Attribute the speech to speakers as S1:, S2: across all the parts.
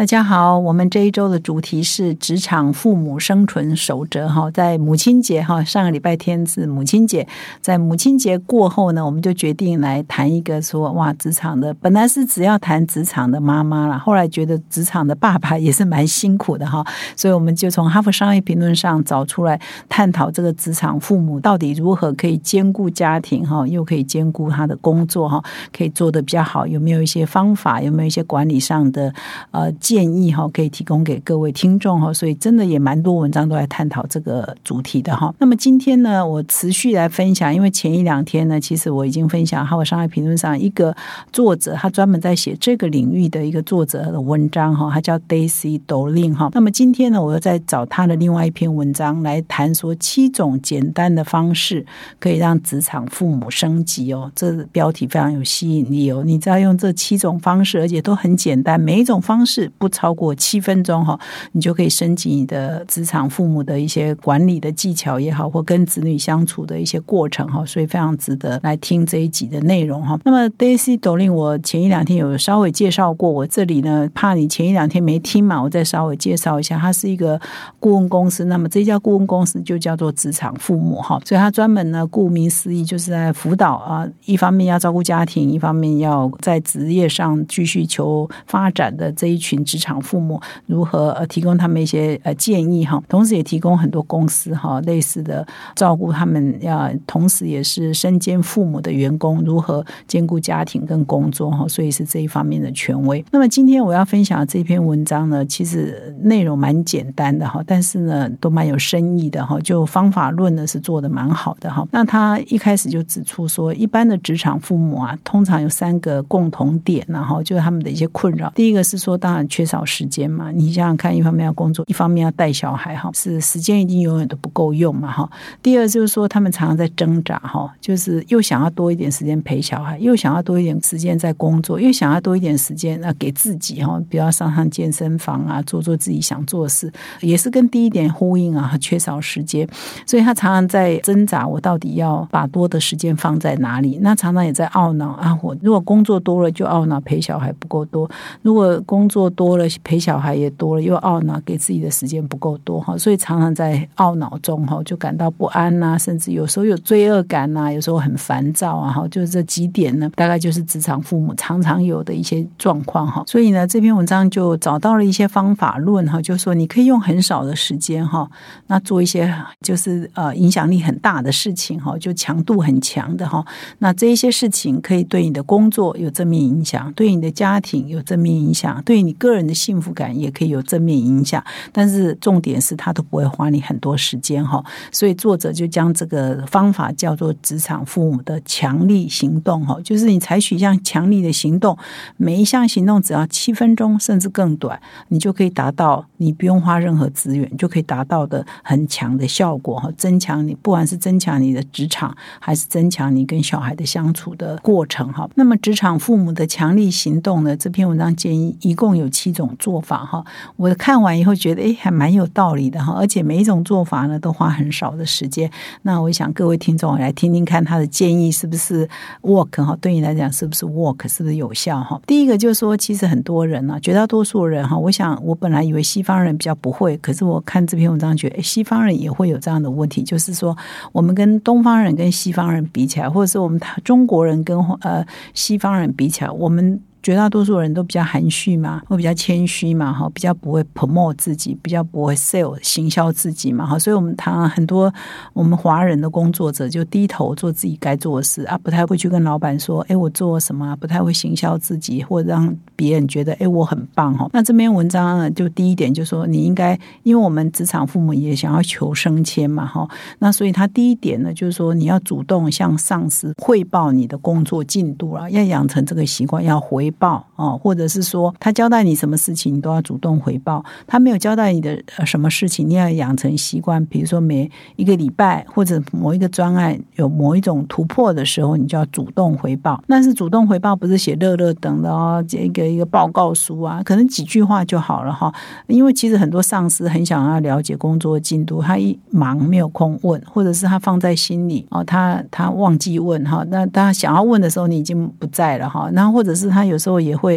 S1: 大家好，我们这一周的主题是职场父母生存守则哈，在母亲节哈，上个礼拜天是母亲节，在母亲节过后呢，我们就决定来谈一个说哇，职场的本来是只要谈职场的妈妈了，后来觉得职场的爸爸也是蛮辛苦的哈，所以我们就从哈佛商业评论上找出来探讨这个职场父母到底如何可以兼顾家庭哈，又可以兼顾他的工作哈，可以做的比较好，有没有一些方法，有没有一些管理上的呃。建议哈，可以提供给各位听众哈，所以真的也蛮多文章都在探讨这个主题的哈。那么今天呢，我持续来分享，因为前一两天呢，其实我已经分享《哈佛商业评论》上一个作者，他专门在写这个领域的一个作者的文章哈，他叫 Daisy Dolin 哈。那么今天呢，我又在找他的另外一篇文章来谈说七种简单的方式可以让职场父母升级哦。这标题非常有吸引力哦，你只要用这七种方式，而且都很简单，每一种方式。不超过七分钟哈，你就可以升级你的职场父母的一些管理的技巧也好，或跟子女相处的一些过程哈，所以非常值得来听这一集的内容哈。那么 Daisy Dolin，我前一两天有稍微介绍过，我这里呢怕你前一两天没听嘛，我再稍微介绍一下，它是一个顾问公司。那么这家顾问公司就叫做职场父母哈，所以它专门呢顾名思义就是在辅导啊，一方面要照顾家庭，一方面要在职业上继续求发展的这一群。职场父母如何呃提供他们一些呃建议哈，同时也提供很多公司哈类似的照顾他们要，同时也是身兼父母的员工如何兼顾家庭跟工作哈，所以是这一方面的权威。那么今天我要分享这篇文章呢，其实内容蛮简单的哈，但是呢都蛮有深意的哈，就方法论呢是做的蛮好的哈。那他一开始就指出说，一般的职场父母啊，通常有三个共同点，然后就是他们的一些困扰。第一个是说，当然。缺少时间嘛？你想想看，一方面要工作，一方面要带小孩，哈，是时间一定永远都不够用嘛，哈。第二就是说，他们常常在挣扎，哈，就是又想要多一点时间陪小孩，又想要多一点时间在工作，又想要多一点时间那给自己，哈，比如上上健身房啊，做做自己想做的事，也是跟第一点呼应啊，缺少时间，所以他常常在挣扎，我到底要把多的时间放在哪里？那常常也在懊恼啊，我如果工作多了就懊恼陪小孩不够多，如果工作多。了陪小孩也多了，又懊恼给自己的时间不够多哈，所以常常在懊恼中哈，就感到不安呐，甚至有时候有罪恶感呐，有时候很烦躁啊哈，就是这几点呢，大概就是职场父母常常有的一些状况哈。所以呢，这篇文章就找到了一些方法论哈，就是说你可以用很少的时间哈，那做一些就是呃影响力很大的事情哈，就强度很强的哈。那这一些事情可以对你的工作有正面影响，对你的家庭有正面影响，对你个人。人的幸福感也可以有正面影响，但是重点是他都不会花你很多时间哈，所以作者就将这个方法叫做职场父母的强力行动哈，就是你采取一项强力的行动，每一项行动只要七分钟甚至更短，你就可以达到你不用花任何资源就可以达到的很强的效果哈，增强你不管是增强你的职场，还是增强你跟小孩的相处的过程哈。那么职场父母的强力行动呢？这篇文章建议一共有七。种做法哈，我看完以后觉得哎，还蛮有道理的哈，而且每一种做法呢都花很少的时间。那我想各位听众来听听看他的建议是不是 work 哈？对你来讲是不是 work？是不是有效哈？第一个就是说，其实很多人呢，绝大多数人哈，我想我本来以为西方人比较不会，可是我看这篇文章觉得，西方人也会有这样的问题，就是说我们跟东方人跟西方人比起来，或者是我们中国人跟呃西方人比起来，我们。绝大多数人都比较含蓄嘛，会比较谦虚嘛，哈，比较不会 promote 自己，比较不会 sell 行销自己嘛，哈，所以我们谈很多我们华人的工作者就低头做自己该做的事啊，不太会去跟老板说，哎，我做什么，不太会行销自己，或者让别人觉得，哎，我很棒哈。那这篇文章呢，就第一点就是说，你应该，因为我们职场父母也想要求升迁嘛，哈，那所以他第一点呢，就是说你要主动向上司汇报你的工作进度了，要养成这个习惯，要回。报。哦，或者是说他交代你什么事情，你都要主动回报。他没有交代你的什么事情，你要养成习惯，比如说每一个礼拜或者某一个专案有某一种突破的时候，你就要主动回报。但是主动回报不是写乐乐等的哦，这个一个报告书啊，可能几句话就好了哈。因为其实很多上司很想要了解工作进度，他一忙没有空问，或者是他放在心里哦，他他忘记问哈。那他想要问的时候，你已经不在了哈。然后或者是他有时候也会。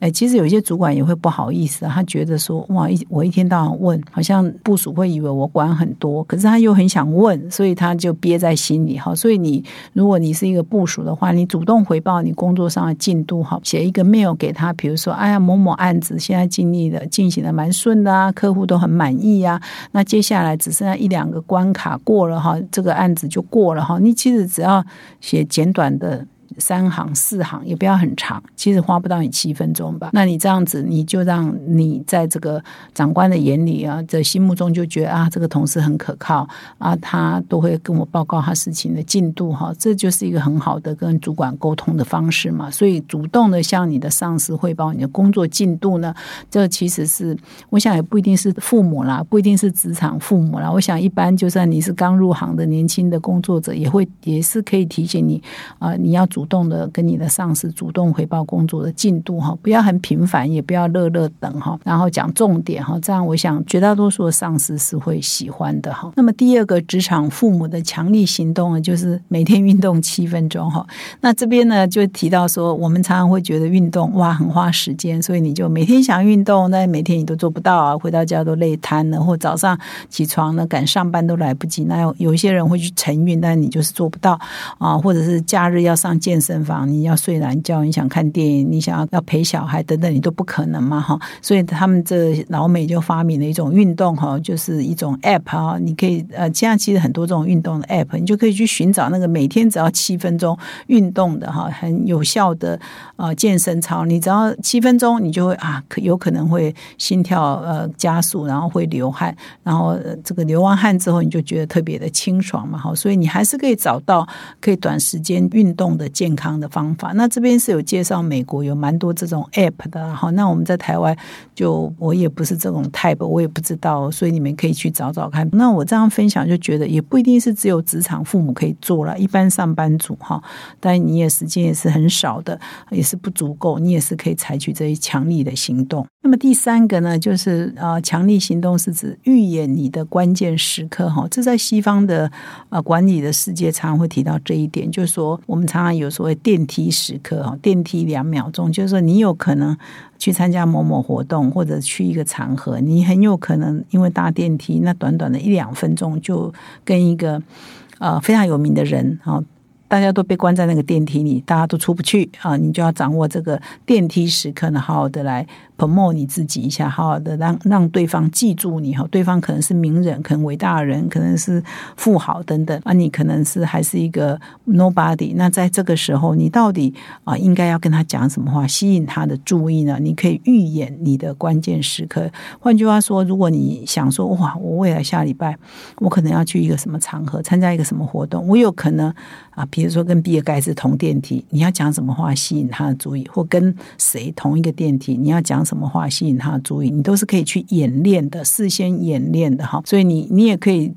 S1: 哎，其实有些主管也会不好意思，他觉得说哇，一我一天到晚问，好像部署会以为我管很多，可是他又很想问，所以他就憋在心里哈。所以你如果你是一个部署的话，你主动回报你工作上的进度哈，写一个 mail 给他，比如说哎呀某某案子现在尽力的进行的蛮顺的啊，客户都很满意啊，那接下来只剩下一两个关卡过了哈，这个案子就过了哈。你其实只要写简短的。三行四行也不要很长，其实花不到你七分钟吧。那你这样子，你就让你在这个长官的眼里啊，在心目中就觉得啊，这个同事很可靠啊，他都会跟我报告他事情的进度哈，这就是一个很好的跟主管沟通的方式嘛。所以主动的向你的上司汇报你的工作进度呢，这其实是我想也不一定是父母啦，不一定是职场父母啦。我想一般就算你是刚入行的年轻的工作者，也会也是可以提醒你啊，你要主。主动的跟你的上司主动回报工作的进度哈，不要很频繁，也不要乐乐等哈，然后讲重点哈，这样我想绝大多数的上司是会喜欢的哈。那么第二个职场父母的强力行动呢，就是每天运动七分钟哈。那这边呢就提到说，我们常常会觉得运动哇很花时间，所以你就每天想运动，那每天你都做不到啊，回到家都累瘫了，或早上起床呢赶上班都来不及。那有一些人会去晨运，但你就是做不到啊，或者是假日要上健。健身房，你要睡懒觉，你想看电影，你想要要陪小孩等等，你都不可能嘛哈。所以他们这老美就发明了一种运动哈，就是一种 app 哈，你可以呃，现在其实很多这种运动的 app，你就可以去寻找那个每天只要七分钟运动的哈，很有效的啊健身操。你只要七分钟，你就会啊，可有可能会心跳呃加速，然后会流汗，然后这个流完汗之后，你就觉得特别的清爽嘛哈。所以你还是可以找到可以短时间运动的。健康的方法，那这边是有介绍美国有蛮多这种 app 的，好，那我们在台湾就我也不是这种 type，我也不知道，所以你们可以去找找看。那我这样分享就觉得也不一定是只有职场父母可以做了，一般上班族哈，但你也时间也是很少的，也是不足够，你也是可以采取这些强力的行动。那么第三个呢，就是啊，强力行动是指预演你的关键时刻哈，这在西方的啊管理的世界常常会提到这一点，就是说我们常常有。所谓电梯时刻哈，电梯两秒钟，就是说你有可能去参加某某活动，或者去一个场合，你很有可能因为搭电梯，那短短的一两分钟就跟一个呃非常有名的人啊。大家都被关在那个电梯里，大家都出不去啊！你就要掌握这个电梯时刻呢，好好的来 promote 你自己一下，好好的让让对方记住你哈。对方可能是名人，可能伟大的人，可能是富豪等等啊，你可能是还是一个 nobody。那在这个时候，你到底啊应该要跟他讲什么话，吸引他的注意呢？你可以预演你的关键时刻。换句话说，如果你想说哇，我未来下礼拜我可能要去一个什么场合，参加一个什么活动，我有可能啊，比如说跟比尔盖茨同电梯，你要讲什么话吸引他的注意？或跟谁同一个电梯，你要讲什么话吸引他的注意？你都是可以去演练的，事先演练的哈。所以你你也可以。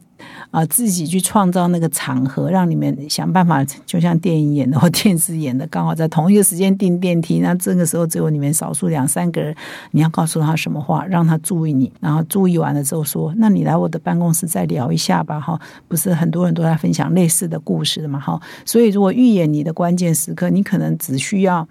S1: 啊，自己去创造那个场合，让你们想办法，就像电影演的或电视演的，刚好在同一个时间订电梯。那这个时候只有你们少数两三个人，你要告诉他什么话，让他注意你。然后注意完了之后说：“那你来我的办公室再聊一下吧。”哈，不是很多人都在分享类似的故事嘛？哈，所以如果预演你的关键时刻，你可能只需要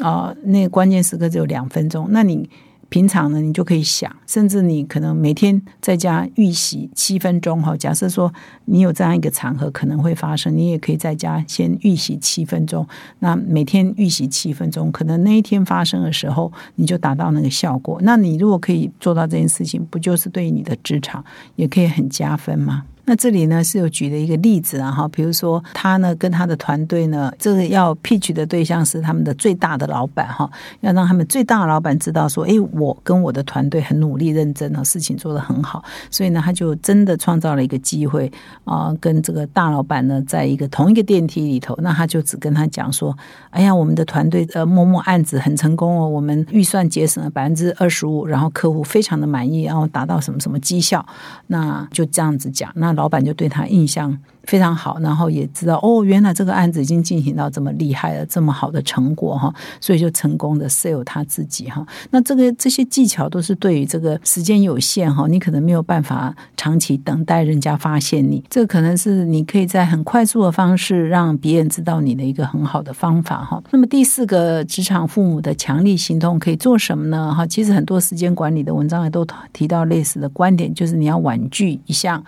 S1: 啊，那个关键时刻只有两分钟，那你。平常呢，你就可以想，甚至你可能每天在家预习七分钟哈。假设说你有这样一个场合可能会发生，你也可以在家先预习七分钟。那每天预习七分钟，可能那一天发生的时候，你就达到那个效果。那你如果可以做到这件事情，不就是对你的职场也可以很加分吗？那这里呢是有举了一个例子啊哈，比如说他呢跟他的团队呢，这个要 pitch 的对象是他们的最大的老板哈，要让他们最大的老板知道说，哎，我跟我的团队很努力认真啊，事情做得很好，所以呢，他就真的创造了一个机会啊，跟这个大老板呢在一个同一个电梯里头，那他就只跟他讲说，哎呀，我们的团队呃某某案子很成功哦，我们预算节省了百分之二十五，然后客户非常的满意，然后达到什么什么绩效，那就这样子讲，那老板就对他印象。非常好，然后也知道哦，原来这个案子已经进行到这么厉害了，这么好的成果哈，所以就成功的 sell 他自己哈。那这个这些技巧都是对于这个时间有限哈，你可能没有办法长期等待人家发现你，这可能是你可以在很快速的方式让别人知道你的一个很好的方法哈。那么第四个职场父母的强力行动可以做什么呢？哈，其实很多时间管理的文章也都提到类似的观点，就是你要婉拒一项。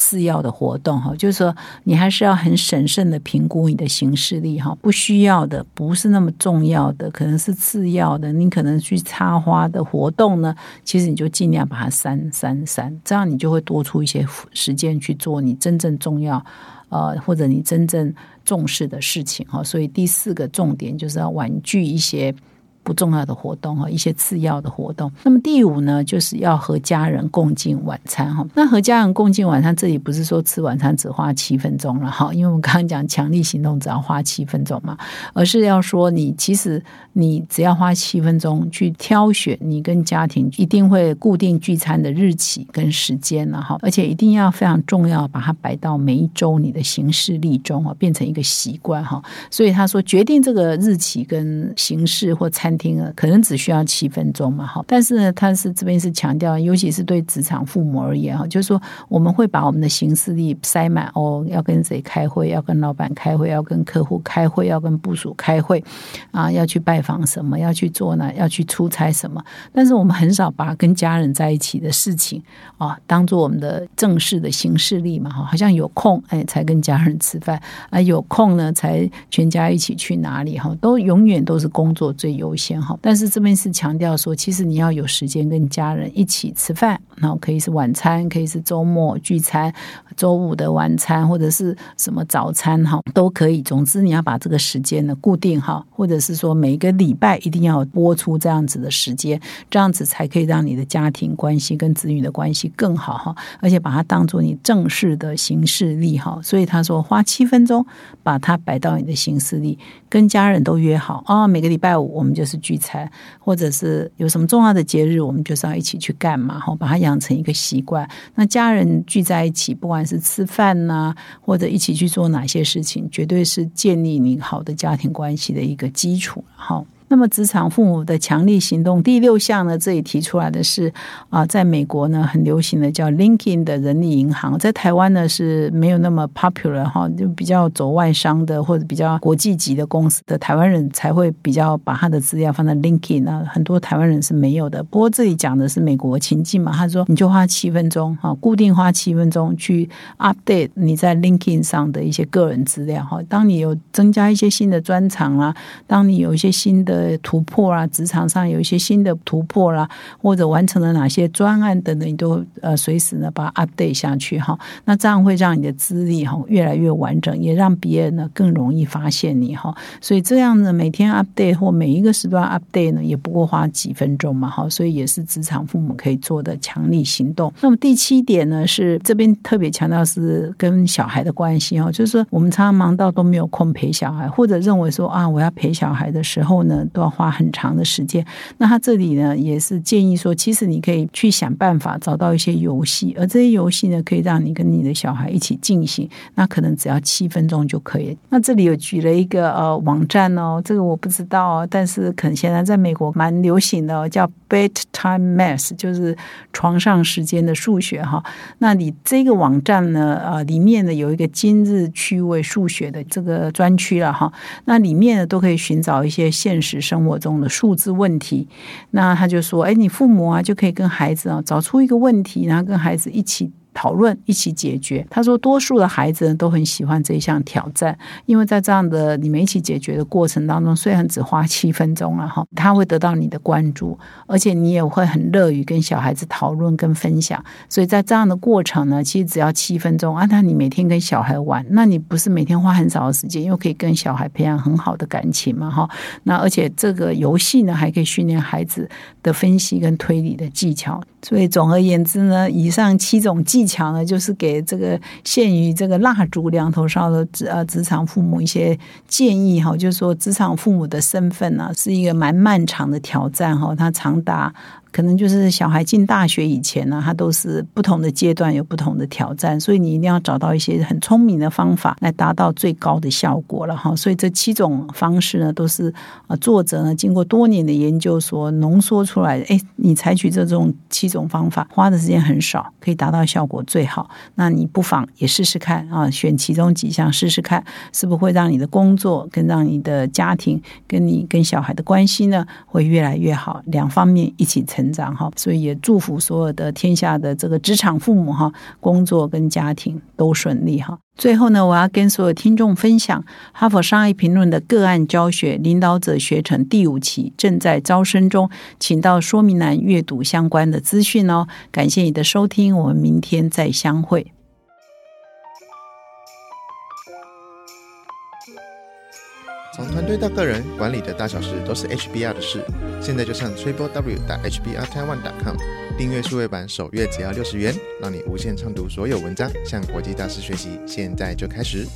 S1: 次要的活动哈，就是说你还是要很审慎的评估你的行事力哈，不需要的不是那么重要的，可能是次要的，你可能去插花的活动呢，其实你就尽量把它删删删，这样你就会多出一些时间去做你真正重要呃或者你真正重视的事情哈。所以第四个重点就是要婉拒一些。不重要的活动哈，一些次要的活动。那么第五呢，就是要和家人共进晚餐哈。那和家人共进晚餐，这里不是说吃晚餐只花七分钟了哈，因为我们刚刚讲强力行动只要花七分钟嘛，而是要说你其实你只要花七分钟去挑选你跟家庭一定会固定聚餐的日期跟时间了哈，而且一定要非常重要，把它摆到每一周你的行事历中啊，变成一个习惯哈。所以他说决定这个日期跟形式或餐。听了可能只需要七分钟嘛，哈，但是呢，他是这边是强调，尤其是对职场父母而言，哈，就是说我们会把我们的行事历塞满哦，要跟谁开会，要跟老板开会，要跟客户开会，要跟部署开会，啊，要去拜访什么，要去做呢，要去出差什么，但是我们很少把跟家人在一起的事情啊，当做我们的正式的行事历嘛，哈，好像有空哎才跟家人吃饭啊，有空呢才全家一起去哪里哈，都永远都是工作最优。先先好，但是这边是强调说，其实你要有时间跟家人一起吃饭，然后可以是晚餐，可以是周末聚餐，周五的晚餐或者是什么早餐哈，都可以。总之，你要把这个时间呢固定好，或者是说每个礼拜一定要播出这样子的时间，这样子才可以让你的家庭关系跟子女的关系更好哈，而且把它当做你正式的行事历哈。所以他说，花七分钟把它摆到你的行事历，跟家人都约好啊，每个礼拜五我们就。是聚餐，或者是有什么重要的节日，我们就是要一起去干嘛？哈，把它养成一个习惯。那家人聚在一起，不管是吃饭呐，或者一起去做哪些事情，绝对是建立你好的家庭关系的一个基础。哈。那么，职场父母的强力行动第六项呢？这里提出来的是啊，在美国呢很流行的叫 LinkedIn 的人力银行，在台湾呢是没有那么 popular 哈，就比较走外商的或者比较国际级的公司的台湾人才会比较把他的资料放在 LinkedIn 啊，很多台湾人是没有的。不过这里讲的是美国情境嘛，他说你就花七分钟哈，固定花七分钟去 update 你在 LinkedIn 上的一些个人资料哈。当你有增加一些新的专长啊，当你有一些新的呃突破啊，职场上有一些新的突破啦，或者完成了哪些专案等等，你都呃随时呢把它 update 下去哈。那这样会让你的资历哈越来越完整，也让别人呢更容易发现你哈。所以这样呢，每天 update 或每一个时段 update 呢，也不过花几分钟嘛哈。所以也是职场父母可以做的强力行动。那么第七点呢，是这边特别强调是跟小孩的关系哈，就是说我们常常忙到都没有空陪小孩，或者认为说啊我要陪小孩的时候呢。都要花很长的时间。那他这里呢，也是建议说，其实你可以去想办法找到一些游戏，而这些游戏呢，可以让你跟你的小孩一起进行。那可能只要七分钟就可以。那这里有举了一个呃网站哦，这个我不知道哦，但是可能现在在美国蛮流行的，叫 Bedtime Math，就是床上时间的数学哈。那你这个网站呢，呃，里面呢有一个今日趣味数学的这个专区了哈。那里面呢都可以寻找一些现实。生活中的数字问题，那他就说：“哎，你父母啊，就可以跟孩子啊找出一个问题，然后跟孩子一起讨论，一起解决。他说，多数的孩子呢都很喜欢这一项挑战，因为在这样的你们一起解决的过程当中，虽然只花七分钟了哈，他会得到你的关注，而且你也会很乐于跟小孩子讨论跟分享。所以在这样的过程呢，其实只要七分钟啊，那你每天跟小孩玩，那你不是每天花很少的时间，又可以跟小孩培养很好的感情嘛哈？那而且这个游戏呢，还可以训练孩子的分析跟推理的技巧。所以总而言之呢，以上七种技巧呢，就是给这个限于这个蜡烛两头烧的职呃职场父母一些建议哈，就是说职场父母的身份呢，是一个蛮漫长的挑战哈，它长达。可能就是小孩进大学以前呢，他都是不同的阶段有不同的挑战，所以你一定要找到一些很聪明的方法来达到最高的效果了哈。所以这七种方式呢，都是啊作者呢经过多年的研究所浓缩出来的。哎，你采取这种七种方法，花的时间很少，可以达到效果最好。那你不妨也试试看啊，选其中几项试试看，是不是会让你的工作跟让你的家庭跟你跟小孩的关系呢，会越来越好，两方面一起成。成长哈，所以也祝福所有的天下的这个职场父母哈，工作跟家庭都顺利哈。最后呢，我要跟所有听众分享《哈佛商业评论》的个案教学领导者学程第五期正在招生中，请到说明栏阅读相关的资讯哦。感谢你的收听，我们明天再相会。
S2: 从团队到个人，管理的大小事都是 HBR 的事。现在就上 triple w 打 HBR Taiwan com 订阅数位版，首月只要六十元，让你无限畅读所有文章，向国际大师学习。现在就开始。